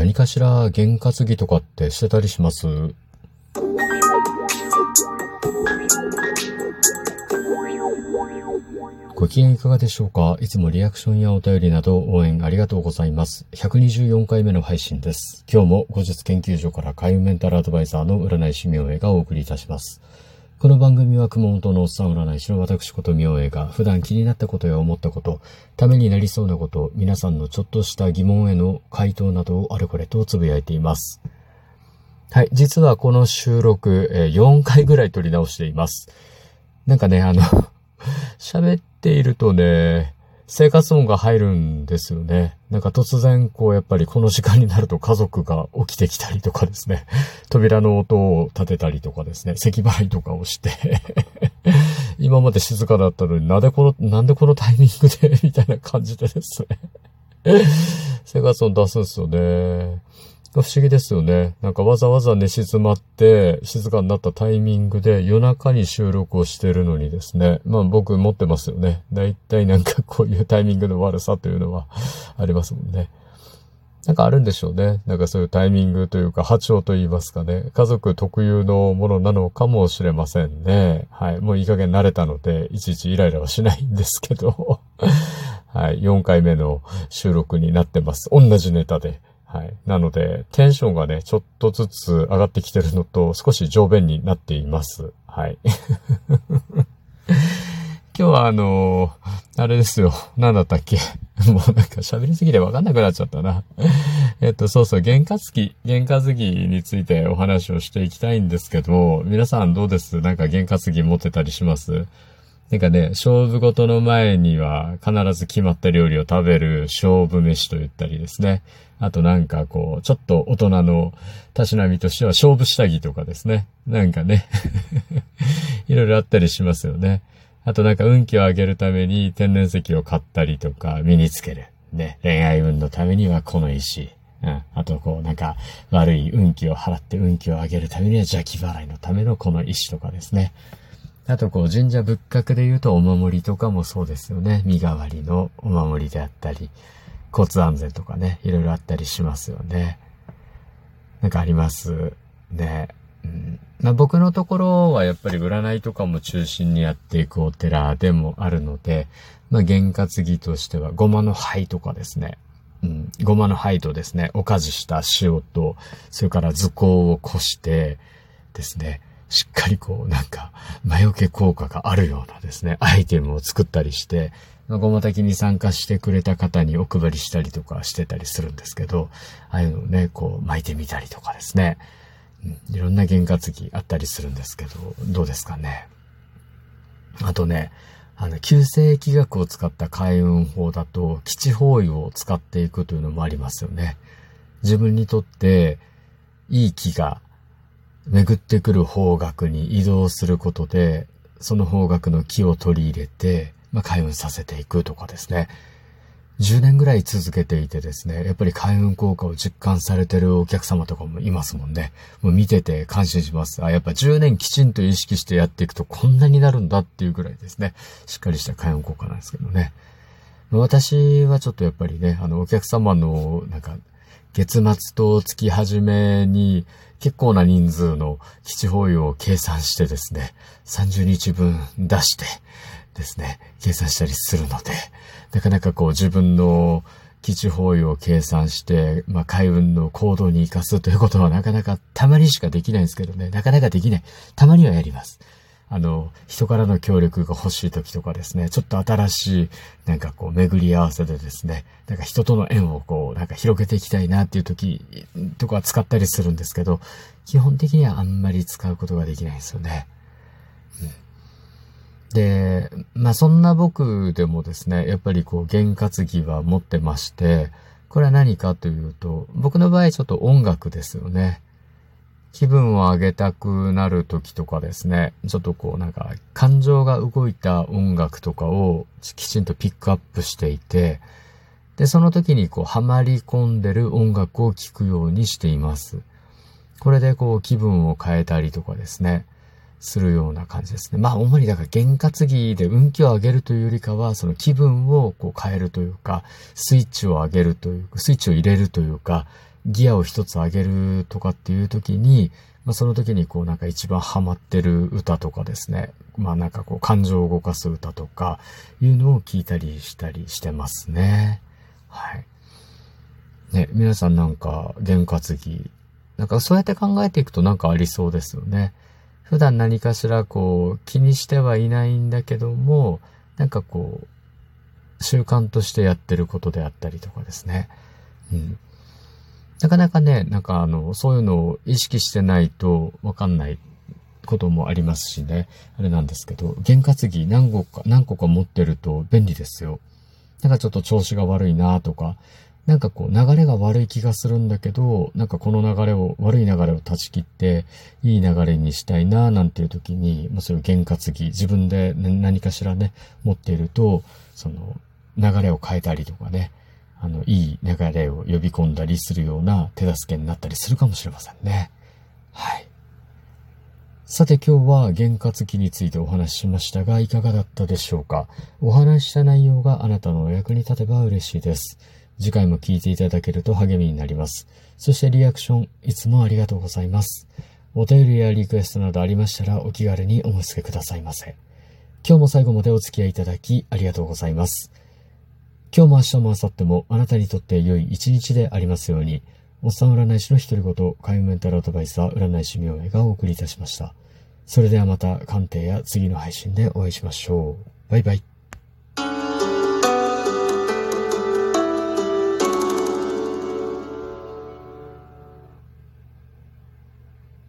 何かしら験担ぎとかってしてたりします？ご機嫌いかがでしょうか？いつもリアクションやお便りなど応援ありがとうございます。124回目の配信です。今日も後日研究所から海運メンタルアドバイザーの占い師明恵がお送りいたします。この番組は熊本のおっさん占い師の私こと明恵が普段気になったことや思ったこと、ためになりそうなこと、皆さんのちょっとした疑問への回答などをあれこれとつぶやいています。はい、実はこの収録、え4回ぐらい撮り直しています。なんかね、あの 喋っているとね、生活音が入るんですよね。なんか突然、こう、やっぱりこの時間になると家族が起きてきたりとかですね。扉の音を立てたりとかですね。咳払いとかをして 今まで静かだったのになんでこの、なんでこのタイミングで？みたいな感じでですね生活音出すんですよね。不思議ですよね。なんかわざわざ寝静まって静かになったタイミングで夜中に収録をしてるのにですね。まあ僕持ってますよね。だいたいなんかこういうタイミングの悪さというのはありますもんね。なんかあるんでしょうね。なんかそういうタイミングというか波長と言いますかね。家族特有のものなのかもしれませんね。はい。もういい加減慣れたので、いちいちイライラはしないんですけど。はい。4回目の収録になってます。同じネタで。はい。なので、テンションがね、ちょっとずつ上がってきてるのと、少し上便になっています。はい。今日はあのー、あれですよ。何だったっけ？もうなんか喋りすぎてわかんなくなっちゃったな。えっと、そうそう、験担ぎ、験担ぎについてお話をしていきたいんですけど、皆さんどうです？なんか験担ぎ持ってたりします？なんかね、勝負事の前には必ず決まった料理を食べる勝負飯と言ったりですね。あとなんかこう、ちょっと大人のたしなみとしては勝負下着とかですね。なんかね いろいろあったりしますよね。あとなんか運気を上げるために天然石を買ったりとか身につける。ね。恋愛運のためにはこの石。うん。あとこうなんか悪い運気を払って運気を上げるためには邪気払いのためのこの石とかですね。あとこう神社仏閣で言うとお守りとかもそうですよね。身代わりのお守りであったり、交通安全とかね、いろいろあったりしますよね。なんかありますね。うん、まあ、僕のところはやっぱり占いとかも中心にやっていくお寺でもあるので、まあ、験担ぎとしては、ごまの灰とかですね。うん、ごまの灰とですね、おかじした塩と、それから図工をこしてですね、しっかりこう、なんか、魔除け効果があるようなですね、アイテムを作ったりして、ごま炊きに参加してくれた方にお配りしたりとかしてたりするんですけど、ああいうのをね、こう巻いてみたりとかですね、うん、いろんな験担ぎあったりするんですけど、どうですかね。あとね、あの、旧世紀学を使った開運法だと、基地方位を使っていくというのもありますよね。自分にとって、いい気が巡ってくる方角に移動することで、その方角の木を取り入れて、まあ、開運させていくとかですね。10年ぐらい続けていてですね、やっぱり開運効果を実感されてるお客様とかもいますもんね。もう見てて感心します。あ、やっぱ10年きちんと意識してやっていくとこんなになるんだっていうぐらいですね。しっかりした開運効果なんですけどね。私はちょっとやっぱりね、あの、お客様の、なんか、月末と月始めに結構な人数の基地保有を計算してですね、30日分出してですね、計算したりするので、なかなかこう自分の基地包囲を計算して、まあ、海運の行動に活かすということはなかなかたまにしかできないんですけどね、なかなかできない。たまにはやります。あの、人からの協力が欲しい時とかですね、ちょっと新しい、なんかこう、巡り合わせでですね、なんか人との縁をこう、なんか広げていきたいなっていう時とか使ったりするんですけど、基本的にはあんまり使うことができないんですよね。で、まあそんな僕でもですね、やっぱりこう、験担ぎは持ってまして、これは何かというと、僕の場合ちょっと音楽ですよね。気分を上げたくなる時とかですね、ちょっとこうなんか感情が動いた音楽とかをきちんとピックアップしていて、で、その時にこうハマり込んでる音楽を聴くようにしています。これでこう気分を変えたりとかですね、するような感じですね。まあ主にだから験担ぎで運気を上げるというよりかは、その気分をこう変えるというか、スイッチを上げるというか、スイッチを入れるというか、ギアを一つ上げるとかっていう時に、まあ、その時にこうなんか一番ハマってる歌とかですね。まあなんかこう感情を動かす歌とかいうのを聞いたりしたりしてますね。はい。ね、皆さんなんか験担ぎ、なんかそうやって考えていくとなんかありそうですよね。普段何かしらこう気にしてはいないんだけども、なんかこう、習慣としてやってることであったりとかですね。うん。なかなかね、なんかあの、そういうのを意識してないとわかんないこともありますしね。あれなんですけど、験担ぎ何個か、何個か持ってると便利ですよ。なんかちょっと調子が悪いなとか、なんかこう流れが悪い気がするんだけど、なんかこの流れを、悪い流れを断ち切って、いい流れにしたいななんていう時に、まあそういう験担ぎ、自分で何かしらね、持っていると、その流れを変えたりとかね、あの、いい流れを呼び込んだりするような手助けになったりするかもしれませんね。はい。さて今日は験担ぎについてお話ししましたが、いかがだったでしょうか？お話しした内容があなたのお役に立てば嬉しいです。次回も聞いていただけると励みになります。そしてリアクション、いつもありがとうございます。お便りやリクエストなどありましたらお気軽にお申し付けくださいませ。今日も最後までお付き合いいただきありがとうございます。今日も明日も明後日もあなたにとって良い一日でありますように、おっさん占い師の独り言、海運メンタルアドバイザー占い師明恵がお送りいたしました。それではまた鑑定や次の配信でお会いしましょう。バイバイ。